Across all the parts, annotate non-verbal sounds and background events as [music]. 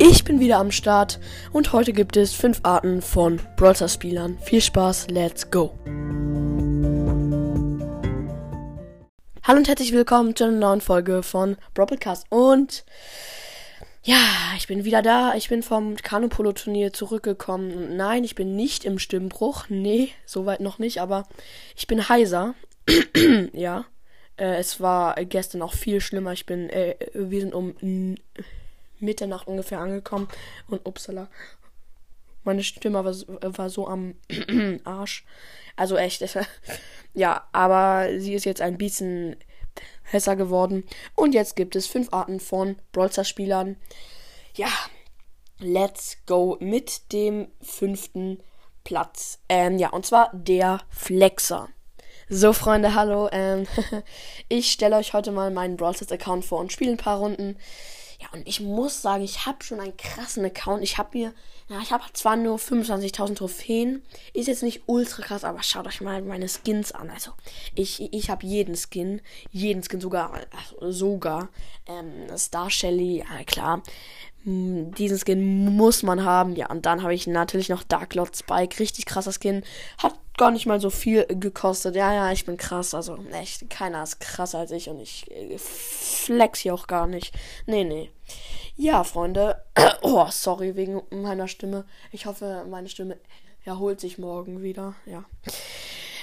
Ich bin wieder am Start und heute gibt es fünf Arten von Brawler-Spielern. Viel Spaß, let's go! Hallo und herzlich willkommen zu einer neuen Folge von Broadcast und ja, ich bin wieder da. Ich bin vom Kanupolo-Turnier zurückgekommen. Nein, ich bin nicht im Stimmbruch. Nee, soweit noch nicht, aber ich bin heiser. [clears throat] ja. Äh, es war gestern auch viel schlimmer. Ich bin, äh, wir sind um Mitternacht ungefähr angekommen und upsala. Meine Stimme war, war so am [clears throat] Arsch. Also echt. [laughs] ja, aber sie ist jetzt ein bisschen besser geworden. Und jetzt gibt es fünf Arten von Brawlster-Spielern. Ja, let's go mit dem fünften Platz. Ähm, ja, und zwar der Flexer. So, Freunde, hallo. Ähm, [laughs] ich stelle euch heute mal meinen Brawl Account vor und spiele ein paar Runden. Ja, und ich muss sagen, ich habe schon einen krassen Account. Ich habe mir, ja, ich habe zwar nur 25.000 Trophäen, ist jetzt nicht ultra krass, aber schaut euch mal meine Skins an. Also, ich, ich habe jeden Skin, jeden Skin sogar, also sogar, ähm, Star Shelly, ja klar. Hm, diesen Skin muss man haben. Ja, und dann habe ich natürlich noch Dark Lord Spike. Richtig krasser Skin. Hat gar nicht mal so viel gekostet. Ja, ja, ich bin krass. Also, echt, keiner ist krasser als ich und ich äh, flex hier auch gar nicht. Nee, nee. Ja, Freunde. [clears throat] Oh, sorry wegen meiner Stimme. Ich hoffe, meine Stimme erholt sich morgen wieder. Ja.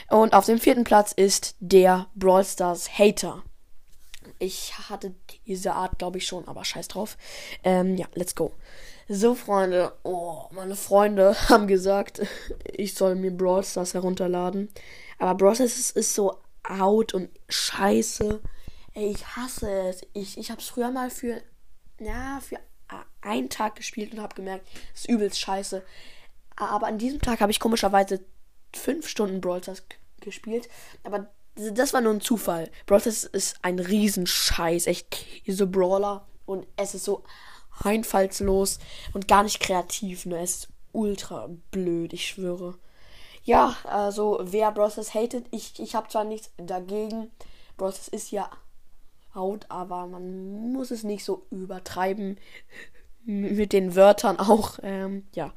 Und auf dem vierten Platz ist der Brawl Stars Hater. Ich hatte diese Art, glaube ich, schon, aber scheiß drauf. Ähm, ja, let's go. So, Freunde. Oh, meine Freunde [laughs] haben gesagt, ich soll mir Brawl Stars herunterladen. Aber Brawl Stars ist, ist so out und scheiße. Ey, ich hasse es. Ich, ich habe es früher mal für, ja, für einen Tag gespielt und habe gemerkt, es ist übelst scheiße. Aber an diesem Tag habe ich komischerweise fünf Stunden Brawl Stars gespielt. Aber das war nur ein Zufall. Brawl ist ein Riesenscheiß. Echt, diese Brawler. Und es ist so einfallslos und gar nicht kreativ. Ne? Es ist ultra blöd, ich schwöre. Ja, also wer Bros. hatet, ich, ich habe zwar nichts dagegen. Bros. ist ja out, aber man muss es nicht so übertreiben mit den Wörtern auch. Ähm, ja.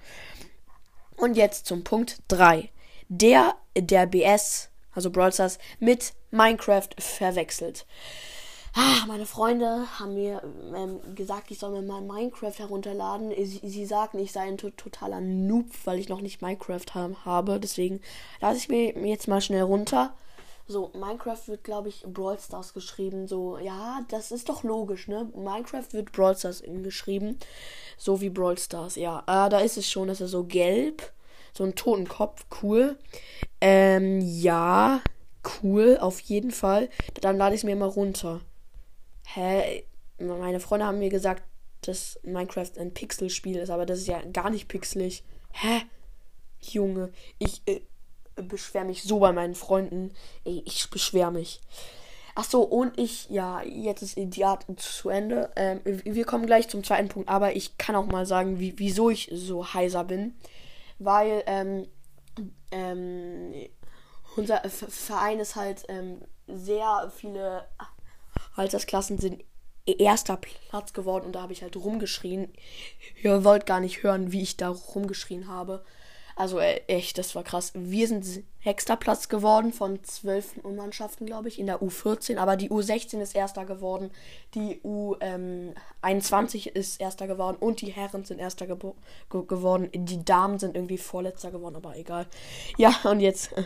Und jetzt zum Punkt 3. Der der BS, also Brawl Stars, mit Minecraft verwechselt. Ah, meine Freunde haben mir ähm, gesagt, ich soll mir mal Minecraft herunterladen. Sie, sie sagten, ich sei ein to totaler Noob, weil ich noch nicht Minecraft ha habe. Deswegen lasse ich mir jetzt mal schnell runter. So, Minecraft wird, glaube ich, Brawl Stars geschrieben. So, ja, das ist doch logisch, ne? Minecraft wird Brawl Stars geschrieben. So wie Brawl Stars, ja. Ah, da ist es schon, dass er so gelb. So ein Totenkopf, cool. Ähm, ja, cool, auf jeden Fall. Dann lade ich es mir mal runter hä, meine Freunde haben mir gesagt, dass Minecraft ein Pixelspiel ist, aber das ist ja gar nicht pixelig. Hä? Junge, ich äh, beschwer mich so bei meinen Freunden. Ey, ich beschwer mich. Ach so, und ich, ja, jetzt ist die Art zu Ende. Ähm, wir kommen gleich zum zweiten Punkt, aber ich kann auch mal sagen, wie, wieso ich so heiser bin. Weil, ähm, ähm, unser Verein ist halt, ähm, sehr viele Altersklassen sind erster Platz geworden und da habe ich halt rumgeschrien. Ihr wollt gar nicht hören, wie ich da rumgeschrien habe. Also äh, echt, das war krass. Wir sind sechster Platz geworden von zwölf Mannschaften, glaube ich, in der U14. Aber die U16 ist erster geworden. Die U21 ähm, ist erster geworden. Und die Herren sind erster ge geworden. Die Damen sind irgendwie vorletzter geworden, aber egal. Ja, und jetzt. Äh,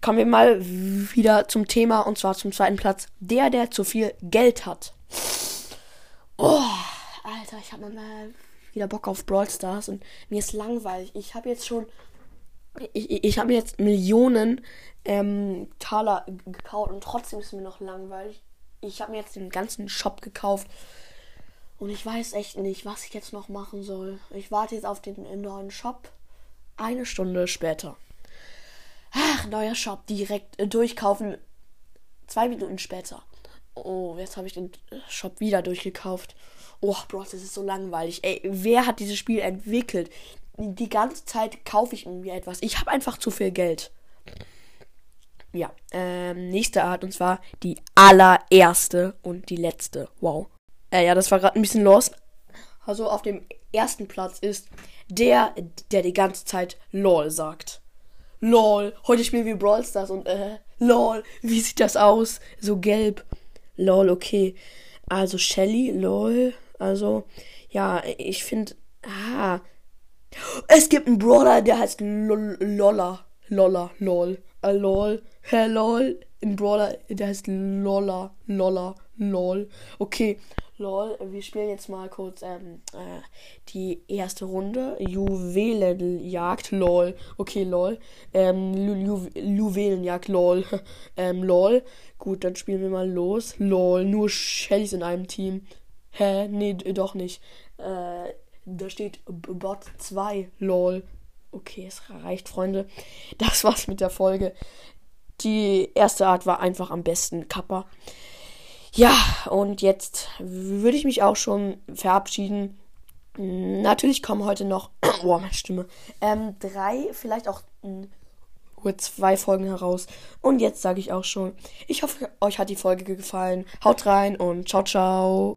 Kommen wir mal wieder zum Thema und zwar zum zweiten Platz. Der, der zu viel Geld hat. Oh, Alter, ich habe mal wieder Bock auf Brawl Stars und mir ist langweilig. Ich habe jetzt schon. Ich, ich habe jetzt Millionen ähm, Taler gekauft und trotzdem ist mir noch langweilig. Ich habe mir jetzt den ganzen Shop gekauft und ich weiß echt nicht, was ich jetzt noch machen soll. Ich warte jetzt auf den neuen Shop. Eine Stunde später. Ach, neuer Shop, direkt äh, durchkaufen. Zwei Minuten später. Oh, jetzt habe ich den Shop wieder durchgekauft. Oh, Bro, das ist so langweilig. Ey, wer hat dieses Spiel entwickelt? Die ganze Zeit kaufe ich mir etwas. Ich habe einfach zu viel Geld. Ja, ähm, nächste Art und zwar die allererste und die letzte. Wow. Äh, ja, das war gerade ein bisschen los. Also auf dem ersten Platz ist der, der die ganze Zeit LOL sagt. LOL, heute spielen wir Brawl Stars und äh, LOL, wie sieht das aus? So gelb. LOL, okay. Also Shelly, LOL. Also, ja, ich finde. Ah. Es gibt einen Brawler, der heißt Lolla. Lolla, lol. Äh, lol. Hä. Ein Brawler, der heißt Lolla. Lolla, lol. Okay. Lol, wir spielen jetzt mal kurz ähm, äh, die erste Runde. Juwelenjagd, lol. Okay, lol. Ähm, Ju Juwelenjagd, lol. [laughs] ähm, lol. Gut, dann spielen wir mal los. Lol, nur Shellys in einem Team. Hä? Nee, doch nicht. Äh, da steht Bot 2, lol. Okay, es reicht, Freunde. Das war's mit der Folge. Die erste Art war einfach am besten Kappa. Ja, und jetzt würde ich mich auch schon verabschieden. Natürlich kommen heute noch, [clears throat] oh, meine Stimme, ähm, drei, vielleicht auch nur zwei Folgen heraus. Und jetzt sage ich auch schon, ich hoffe, euch hat die Folge gefallen. Haut rein und ciao, ciao.